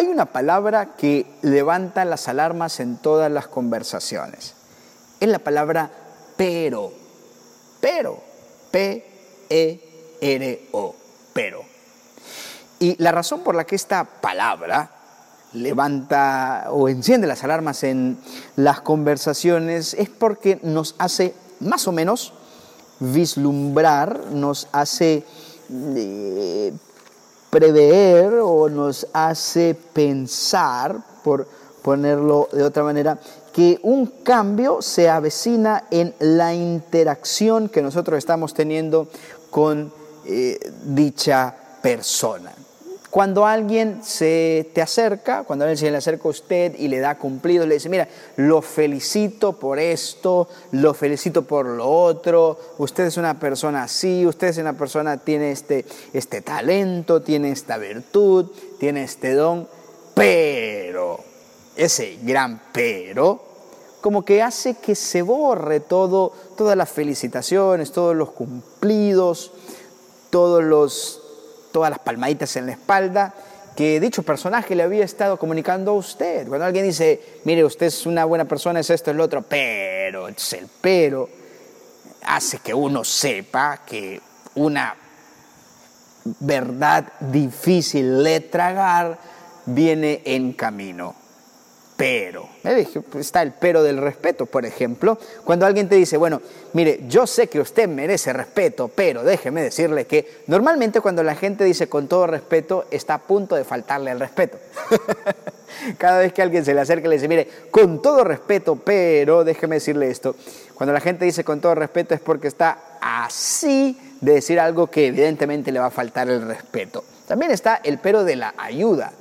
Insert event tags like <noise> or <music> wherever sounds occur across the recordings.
Hay una palabra que levanta las alarmas en todas las conversaciones. Es la palabra pero. Pero. P-E-R-O. Pero. Y la razón por la que esta palabra levanta o enciende las alarmas en las conversaciones es porque nos hace más o menos vislumbrar, nos hace eh, prever o nos hace pensar, por ponerlo de otra manera, que un cambio se avecina en la interacción que nosotros estamos teniendo con eh, dicha persona. Cuando alguien se te acerca, cuando alguien se le acerca a usted y le da cumplido, le dice, mira, lo felicito por esto, lo felicito por lo otro, usted es una persona así, usted es una persona, tiene este, este talento, tiene esta virtud, tiene este don, pero, ese gran pero, como que hace que se borre todo, todas las felicitaciones, todos los cumplidos, todos los todas las palmaditas en la espalda que dicho personaje le había estado comunicando a usted. Cuando alguien dice, mire, usted es una buena persona, es esto, es lo otro, pero, es el pero, hace que uno sepa que una verdad difícil de tragar viene en camino pero. Pues, está el pero del respeto, por ejemplo. Cuando alguien te dice, bueno, mire, yo sé que usted merece respeto, pero déjeme decirle que normalmente cuando la gente dice con todo respeto, está a punto de faltarle al respeto. <laughs> Cada vez que alguien se le acerca y le dice, mire, con todo respeto, pero déjeme decirle esto. Cuando la gente dice con todo respeto es porque está así de decir algo que evidentemente le va a faltar el respeto. También está el pero de la ayuda.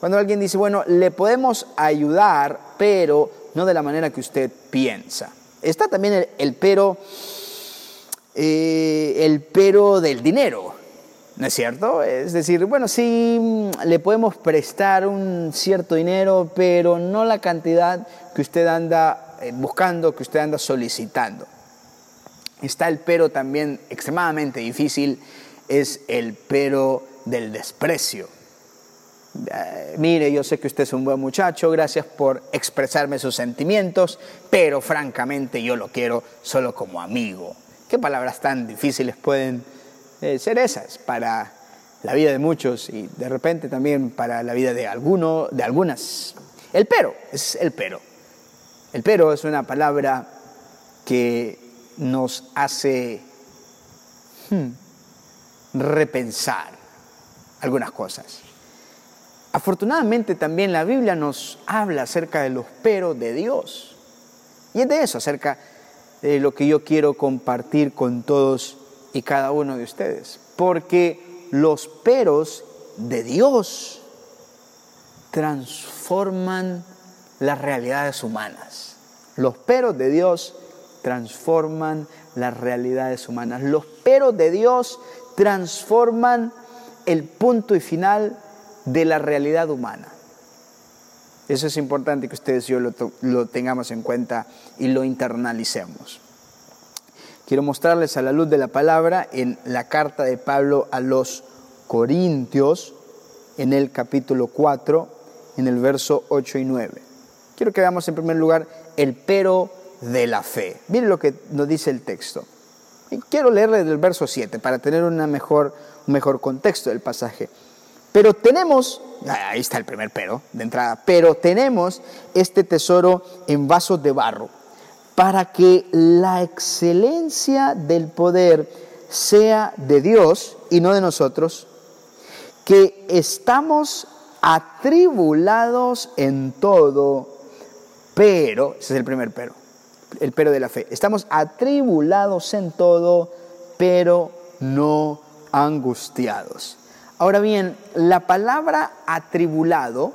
Cuando alguien dice, bueno, le podemos ayudar, pero no de la manera que usted piensa. Está también el, pero, eh, el pero del dinero, ¿no es cierto? Es decir, bueno, sí le podemos prestar un cierto dinero, pero no la cantidad que usted anda eh, buscando, que usted anda solicitando. Está el pero también extremadamente difícil, es el pero del desprecio. Eh, mire, yo sé que usted es un buen muchacho, gracias por expresarme sus sentimientos, pero francamente yo lo quiero solo como amigo. ¿Qué palabras tan difíciles pueden eh, ser esas para la vida de muchos y de repente también para la vida de alguno, de algunas? El pero, es el pero. El pero es una palabra que nos hace hmm, repensar algunas cosas. Afortunadamente también la Biblia nos habla acerca de los peros de Dios. Y es de eso, acerca de lo que yo quiero compartir con todos y cada uno de ustedes. Porque los peros de Dios transforman las realidades humanas. Los peros de Dios transforman las realidades humanas. Los peros de Dios transforman el punto y final de la realidad humana. Eso es importante que ustedes y yo lo, tengamos en cuenta y lo internalicemos. Quiero mostrarles a la luz de la palabra en la carta de Pablo a los Corintios, en el capítulo 4, en el verso 8 y 9. Quiero que veamos en primer lugar el pero de la fe. Miren lo que nos dice el texto. Quiero leerle del verso 7 para tener mejor, un mejor contexto del pasaje. Pero tenemos, ahí está el primer pero de entrada, pero tenemos este tesoro en vasos de barro para que la excelencia del poder sea de Dios y no de nosotros, que estamos atribulados en todo, pero, ese es el primer pero, el pero de la fe, estamos atribulados en todo, pero no angustiados. Ahora bien, la palabra atribulado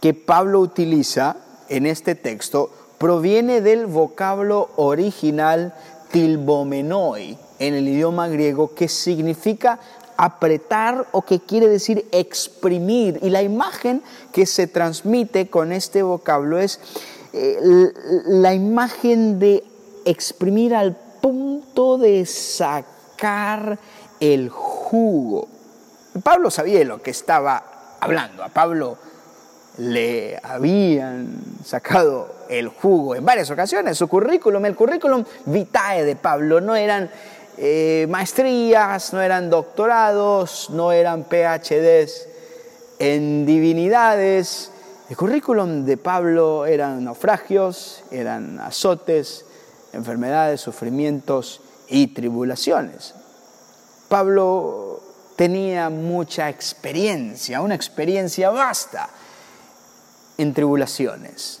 que Pablo utiliza en este texto proviene del vocablo original tilbomenoi en el idioma griego que significa apretar o que quiere decir exprimir. Y la imagen que se transmite con este vocablo es eh, la imagen de exprimir al punto de sacar el jugo. Pablo sabía lo que estaba hablando. A Pablo le habían sacado el jugo en varias ocasiones. Su currículum, el currículum vitae de Pablo, no eran eh, maestrías, no eran doctorados, no eran PhDs en divinidades. El currículum de Pablo eran naufragios, eran azotes, enfermedades, sufrimientos y tribulaciones. Pablo tenía mucha experiencia, una experiencia vasta en tribulaciones.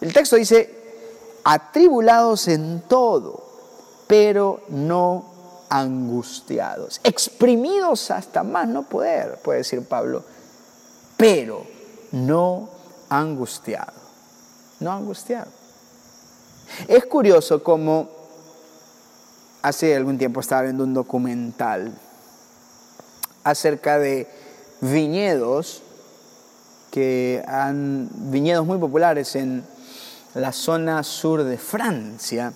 El texto dice, atribulados en todo, pero no angustiados, exprimidos hasta más no poder, puede decir Pablo, pero no angustiado, no angustiado. Es curioso cómo hace algún tiempo estaba viendo un documental acerca de viñedos que han viñedos muy populares en la zona sur de Francia,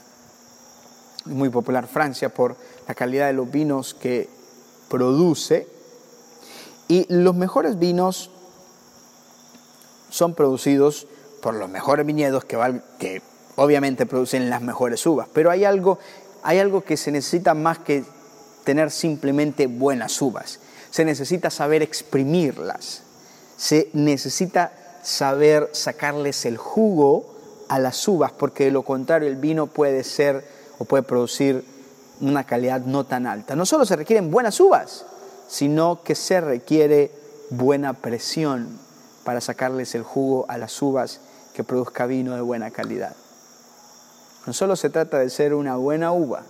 muy popular Francia por la calidad de los vinos que produce, y los mejores vinos son producidos por los mejores viñedos que, que obviamente producen las mejores uvas, pero hay algo, hay algo que se necesita más que tener simplemente buenas uvas, se necesita saber exprimirlas se necesita saber sacarles el jugo a las uvas, porque de lo contrario el vino puede ser o puede producir una calidad no tan alta. No solo se requieren buenas uvas, sino que se requiere buena presión para sacarles el jugo a las uvas que produzca vino de buena calidad. No solo se trata de ser una buena uva,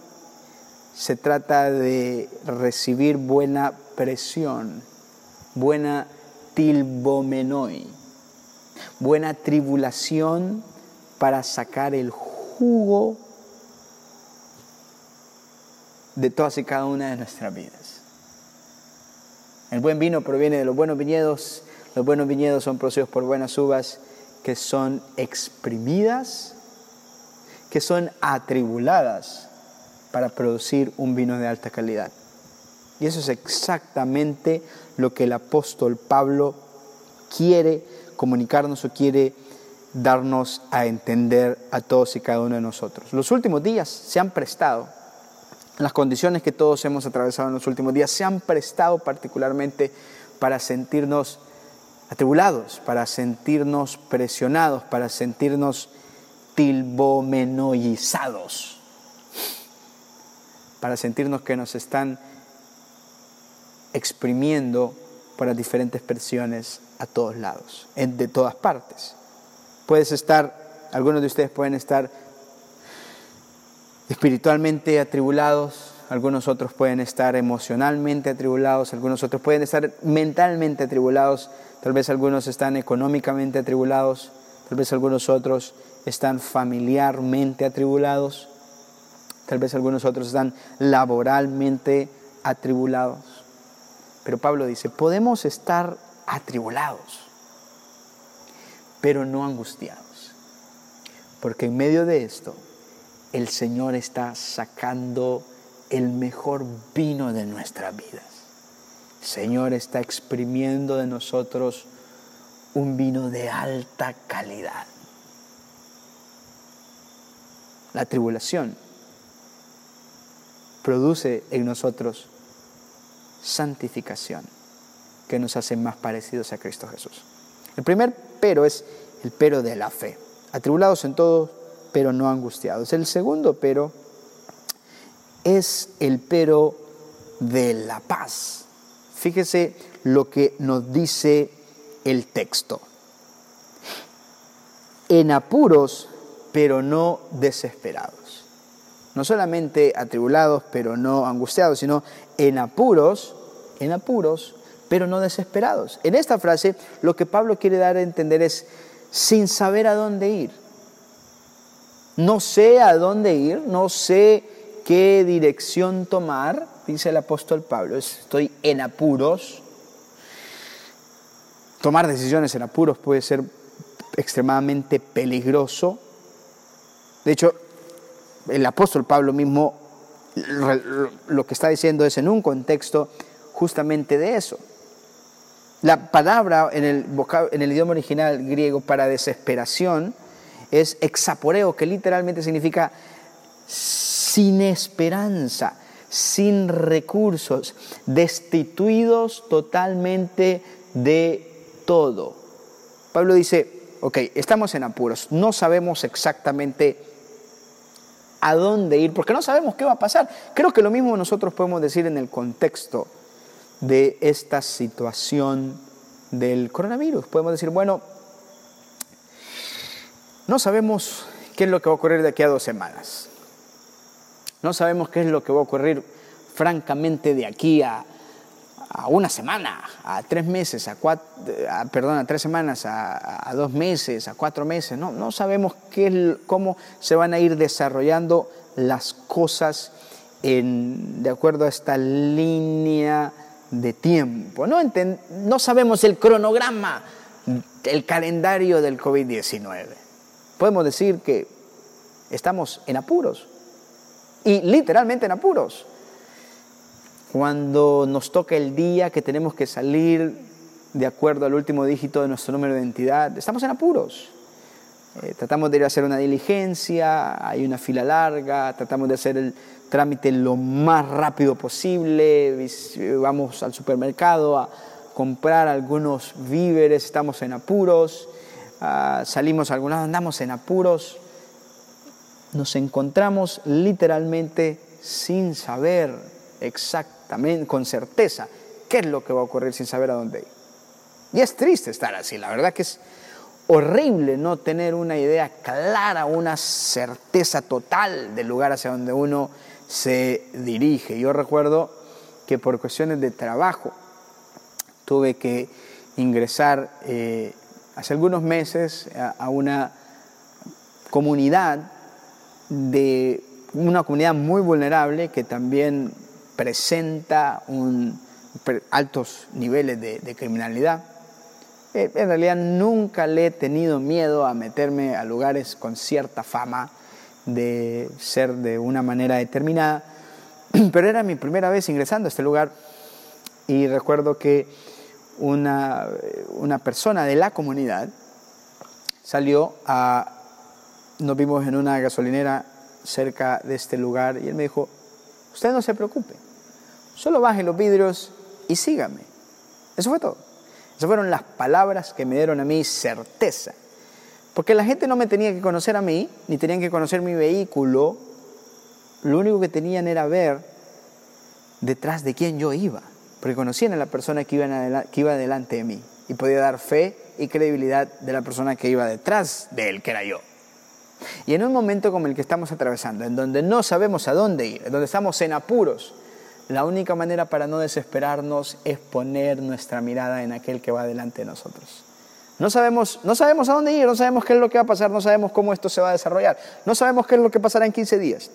se trata de recibir buena presión, buena tilbomenoi, buena tribulación para sacar el jugo de todas y cada una de nuestras vidas. El buen vino proviene de los buenos viñedos, los buenos viñedos son producidos por buenas uvas que son exprimidas, que son atribuladas para producir un vino de alta calidad. Y eso es exactamente lo que el apóstol Pablo quiere comunicarnos o quiere darnos a entender a todos y cada uno de nosotros. Los últimos días se han prestado, las condiciones que todos hemos atravesado en los últimos días se han prestado particularmente para sentirnos atribulados, para sentirnos presionados, para sentirnos tilbomenoizados, para sentirnos que nos están exprimiendo por las diferentes presiones a todos lados, de todas partes. Puedes estar, algunos de ustedes pueden estar espiritualmente atribulados, algunos otros pueden estar emocionalmente atribulados, algunos otros pueden estar mentalmente atribulados, tal vez algunos están económicamente atribulados, tal vez algunos otros están familiarmente atribulados, tal vez algunos otros están laboralmente atribulados. Pero Pablo dice, podemos estar atribulados, pero no angustiados. Porque en medio de esto, el Señor está sacando el mejor vino de nuestras vidas. El Señor está exprimiendo de nosotros un vino de alta calidad. La tribulación produce en nosotros santificación que nos hace más parecidos a Cristo Jesús. El primer pero es el pero de la fe. Atribulados en todo, pero no angustiados. El segundo pero es el pero de la paz. Fíjese lo que nos dice el texto. En apuros, pero no desesperados no solamente atribulados, pero no angustiados, sino en apuros, en apuros, pero no desesperados. En esta frase lo que Pablo quiere dar a entender es sin saber a dónde ir. No sé a dónde ir, no sé qué dirección tomar, dice el apóstol Pablo, estoy en apuros. Tomar decisiones en apuros puede ser extremadamente peligroso. De hecho, el apóstol Pablo mismo lo que está diciendo es en un contexto justamente de eso. La palabra en el, idioma original griego para desesperación es exaporeo, que literalmente significa sin esperanza, sin recursos, destituidos totalmente de todo. Pablo dice, ok, estamos en apuros, no sabemos exactamente a dónde ir, porque no sabemos qué va a pasar. Creo que lo mismo nosotros podemos decir en el contexto de esta situación del coronavirus. Podemos decir, bueno, no sabemos qué es lo que va a ocurrir de aquí a dos semanas. No sabemos qué es lo que va a ocurrir francamente de aquí a, una semana, a tres meses, a cuatro, perdón, a tres semanas, a, dos meses, a cuatro meses. No, no sabemos cómo se van a ir desarrollando las cosas de acuerdo a esta línea de tiempo. No, no sabemos el cronograma, el calendario del COVID-19. Podemos decir que estamos en apuros y literalmente en apuros. Cuando nos toca el día que tenemos que salir de acuerdo al último dígito de nuestro número de identidad, estamos en apuros. Eh, tratamos de ir a hacer una diligencia, hay una fila larga, tratamos de hacer el trámite lo más rápido posible, vamos al supermercado a comprar algunos víveres, estamos en apuros, ah, salimos a algún lado, andamos en apuros, nos encontramos literalmente sin saber exactamente, con certeza, qué es lo que va a ocurrir sin saber a dónde ir. Y es triste estar así, la verdad que es horrible no tener una idea clara, una certeza total del lugar hacia donde uno se dirige. Yo recuerdo que por cuestiones de trabajo tuve que ingresar eh, hace algunos meses a, una comunidad de una comunidad muy vulnerable que también presenta altos niveles de, criminalidad. Eh, en realidad nunca le he tenido miedo a meterme a lugares con cierta fama de ser de una manera determinada, <clears throat> pero era mi primera vez ingresando a este lugar y recuerdo que una, una persona de la comunidad salió a, nos vimos en una gasolinera cerca de este lugar y él me dijo, usted no se preocupe, solo baje los vidrios y sígame. Eso fue todo. Esas fueron las palabras que me dieron a mí certeza porque la gente no me tenía que conocer a mí, ni tenían que conocer mi vehículo. Lo único que tenían era ver detrás de quién yo iba. Porque conocían a la persona que iba, que iba delante de mí. Y podía dar fe y credibilidad de la persona que iba detrás de él, que era yo. Y en un momento como el que estamos atravesando, en donde no sabemos a dónde ir, en donde estamos en apuros, la única manera para no desesperarnos es poner nuestra mirada en aquel que va delante de nosotros. No sabemos, no sabemos a dónde ir, no sabemos qué es lo que va a pasar, no sabemos cómo esto se va a desarrollar, no sabemos qué es lo que pasará en 15 días.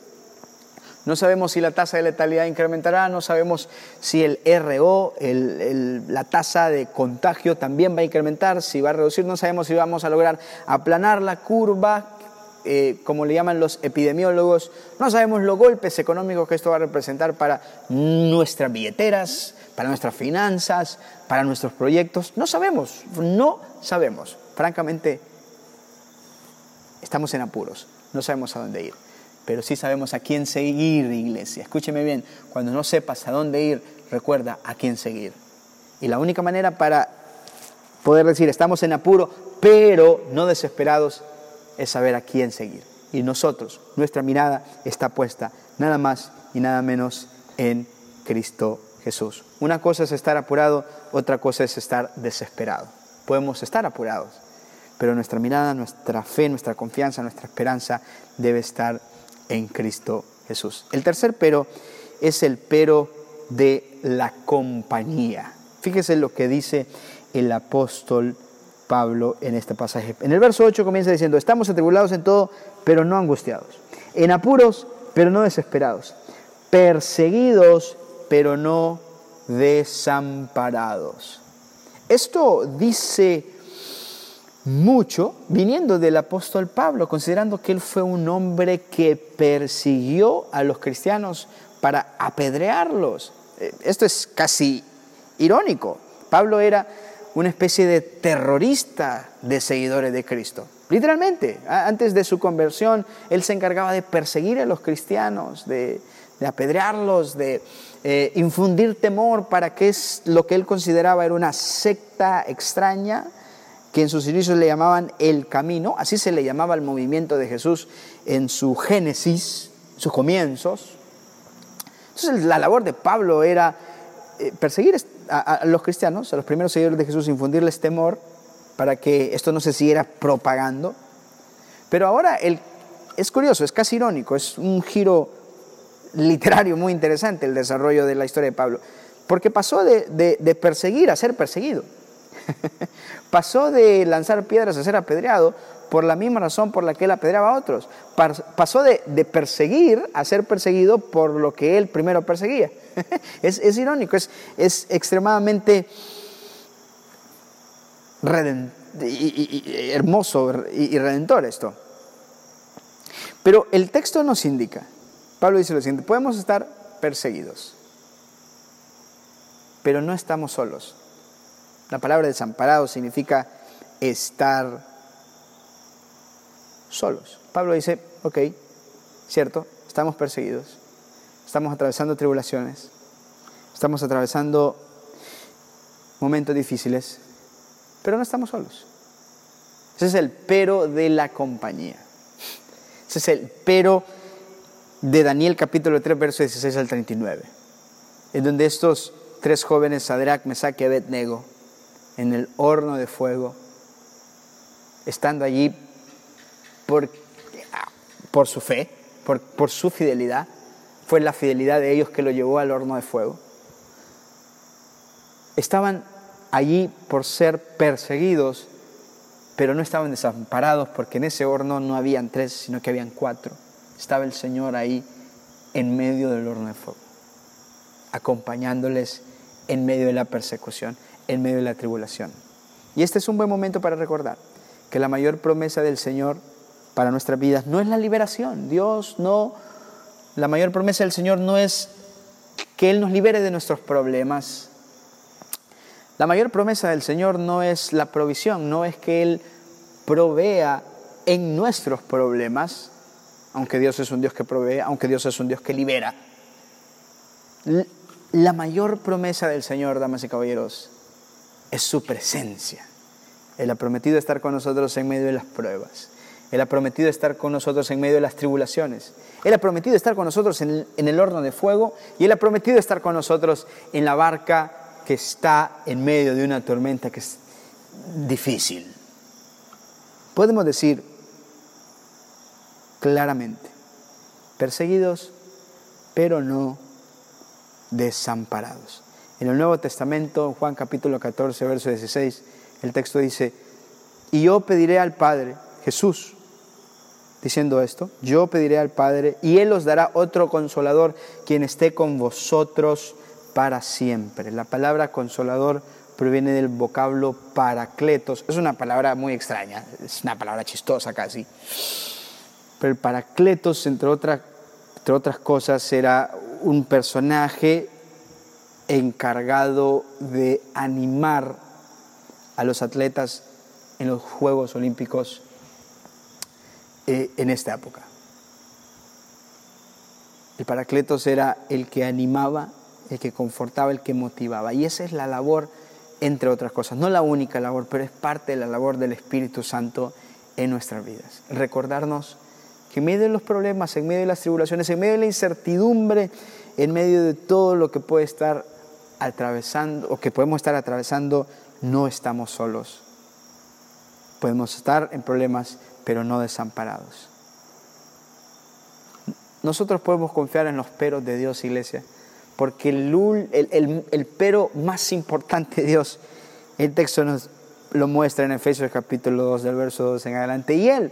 No sabemos si la tasa de letalidad incrementará, no sabemos si el RO, la tasa de contagio también va a incrementar, si va a reducir, no sabemos si vamos a lograr aplanar la curva, eh, como le llaman los epidemiólogos, no sabemos los golpes económicos que esto va a representar para nuestras billeteras, para nuestras finanzas, para nuestros proyectos. No sabemos, no sabemos. Francamente, estamos en apuros, no sabemos a dónde ir, pero sí sabemos a quién seguir, iglesia. Escúcheme bien, cuando no sepas a dónde ir, recuerda a quién seguir. Y la única manera para poder decir estamos en apuro, pero no desesperados, es saber a quién seguir. Y nosotros, nuestra mirada está puesta nada más y nada menos en Cristo Jesús. Una cosa es estar apurado, otra cosa es estar desesperado. Podemos estar apurados, pero nuestra mirada, nuestra fe, nuestra confianza, nuestra esperanza debe estar en Cristo Jesús. El tercer pero es el pero de la compañía. Fíjese lo que dice el apóstol Pablo en este pasaje. En el verso 8 comienza diciendo, estamos atribulados en todo, pero no angustiados, en apuros, pero no desesperados, perseguidos, pero no desamparados. Esto dice mucho viniendo del apóstol Pablo, considerando que él fue un hombre que persiguió a los cristianos para apedrearlos. Eh, esto es casi irónico. Pablo era una especie de terrorista de seguidores de Cristo. Literalmente, antes de su conversión, él se encargaba de perseguir a los cristianos, de, apedrearlos, de eh, infundir temor para que es lo que él consideraba era una secta extraña, que en sus inicios le llamaban el camino, así se le llamaba el movimiento de Jesús en su génesis, sus comienzos. Entonces la labor de Pablo era perseguir a, los cristianos, a los primeros seguidores de Jesús, infundirles temor para que esto no se siguiera propagando. Pero ahora el, es curioso, es casi irónico, es un giro literario muy interesante el desarrollo de la historia de Pablo, porque pasó de, perseguir a ser perseguido. <laughs> pasó de lanzar piedras a ser apedreado por la misma razón por la que él apedreaba a otros. Pasó de, perseguir a ser perseguido por lo que él primero perseguía. <laughs> es, irónico, es extremadamente hermoso y redentor esto. Pero el texto nos indica, Pablo dice lo siguiente, podemos estar perseguidos, pero no estamos solos. La palabra desamparado significa estar solos. Pablo dice, ok, cierto, estamos perseguidos, estamos atravesando tribulaciones, estamos atravesando momentos difíciles, pero no estamos solos. Ese es el pero de la compañía. Ese es el pero de Daniel capítulo 3, verso 16 al 39, en donde estos tres jóvenes, Sadrach, Mesach y Abednego, en el horno de fuego, estando allí por, por su fe, por, por su fidelidad, fue la fidelidad de ellos que lo llevó al horno de fuego. Estaban allí por ser perseguidos, pero no estaban desamparados porque en ese horno no habían tres, sino que habían cuatro. Estaba el Señor ahí en medio del horno de fuego, acompañándoles en medio de la persecución, en medio de la tribulación. Y este es un buen momento para recordar que la mayor promesa del Señor para nuestras vidas no es la liberación. Dios no, la mayor promesa del Señor no es que Él nos libere de nuestros problemas, la mayor promesa del Señor no es la provisión, no es que Él provea en nuestros problemas, aunque Dios es un Dios que provee, aunque Dios es un Dios que libera. La mayor promesa del Señor, damas y caballeros, es su presencia. Él ha prometido estar con nosotros en medio de las pruebas. Él ha prometido estar con nosotros en medio de las tribulaciones. Él ha prometido estar con nosotros en el, horno de fuego y Él ha prometido estar con nosotros en la barca que está en medio de una tormenta que es difícil. Podemos decir claramente, perseguidos, pero no desamparados. En el Nuevo Testamento, Juan capítulo 14, verso 16, el texto dice, y yo pediré al Padre, Jesús, diciendo esto, yo pediré al Padre y Él os dará otro consolador, quien esté con vosotros para siempre. La palabra consolador proviene del vocablo paracletos. Es una palabra muy extraña, es una palabra chistosa casi. Pero el paracletos, entre, entre otras cosas, era un personaje encargado de animar a los atletas en los Juegos Olímpicos eh, en esta época. El Paracletos era el que animaba el que confortaba, el que motivaba. Y esa es la labor, entre otras cosas, no la única labor, pero es parte de la labor del Espíritu Santo en nuestras vidas. Recordarnos que en medio de los problemas, en medio de las tribulaciones, en medio de la incertidumbre, en medio de todo lo que puede estar atravesando o que podemos estar atravesando, no estamos solos. Podemos estar en problemas, pero no desamparados. Nosotros podemos confiar en los peros de Dios, iglesia porque el, pero más importante de Dios, el texto nos lo muestra en Efesios capítulo 2 del verso 2 en adelante, y Él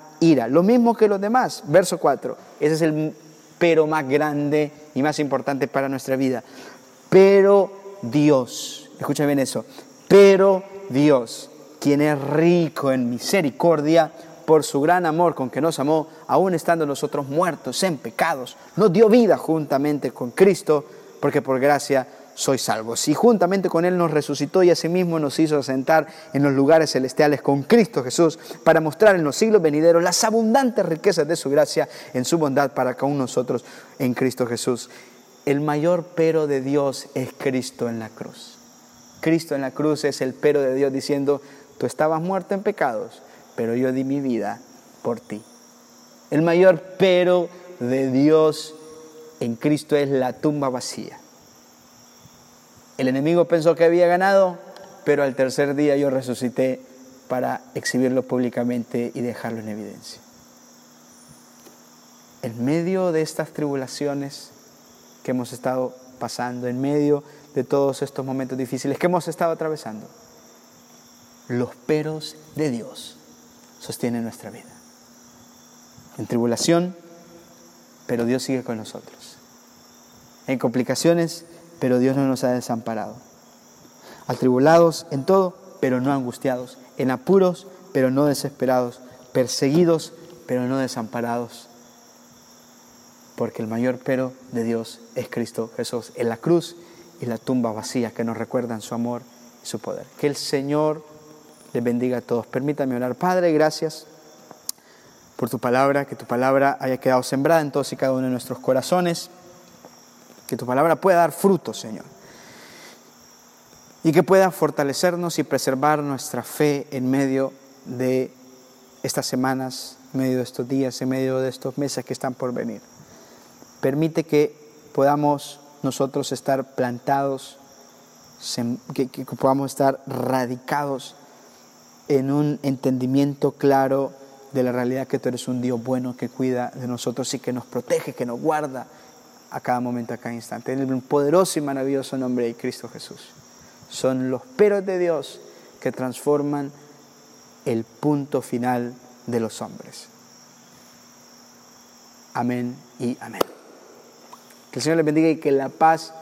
ira. Lo mismo que los demás. Verso 4. Ese es el pero más grande y más importante para nuestra vida. Pero Dios, escucha bien eso, pero Dios, quien es rico en misericordia, por su gran amor con que nos amó, aún estando nosotros muertos en pecados, nos dio vida juntamente con Cristo, porque por gracia sois salvos. Y juntamente con Él nos resucitó y asimismo nos hizo sentar en los lugares celestiales con Cristo Jesús para mostrar en los siglos venideros las abundantes riquezas de su gracia en su bondad para con nosotros en Cristo Jesús. El mayor pero de Dios es Cristo en la cruz. Cristo en la cruz es el pero de Dios diciendo, tú estabas muerto en pecados, pero yo di mi vida por ti. El mayor pero de Dios en Cristo es la tumba vacía. El enemigo pensó que había ganado, pero al tercer día yo resucité para exhibirlo públicamente y dejarlo en evidencia. En medio de estas tribulaciones que hemos estado pasando, en medio de todos estos momentos difíciles que hemos estado atravesando, los peros de Dios sostienen nuestra vida. En tribulación, pero Dios sigue con nosotros. En complicaciones, pero Dios no nos ha desamparado. Atribulados en todo, pero no angustiados. En apuros, pero no desesperados. Perseguidos, pero no desamparados. Porque el mayor pero de Dios es Cristo Jesús en la cruz y la tumba vacía que nos recuerdan su amor y su poder. Que el Señor les bendiga a todos. Permítame orar. Padre, gracias por tu palabra, que tu palabra haya quedado sembrada en todos y cada uno de nuestros corazones que tu palabra pueda dar fruto, Señor. Y que pueda fortalecernos y preservar nuestra fe en medio de estas semanas, en medio de estos días, en medio de estos meses que están por venir. Permite que podamos nosotros estar plantados, que, que podamos estar radicados en un entendimiento claro de la realidad que tú eres un Dios bueno que cuida de nosotros y que nos protege, que nos guarda a cada momento, a cada instante. En el poderoso y maravilloso nombre de Cristo Jesús. Son los peros de Dios que transforman el punto final de los hombres. Amén y amén. Que el Señor les bendiga y que la paz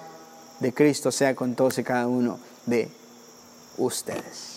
de Cristo sea con todos y cada uno de ustedes.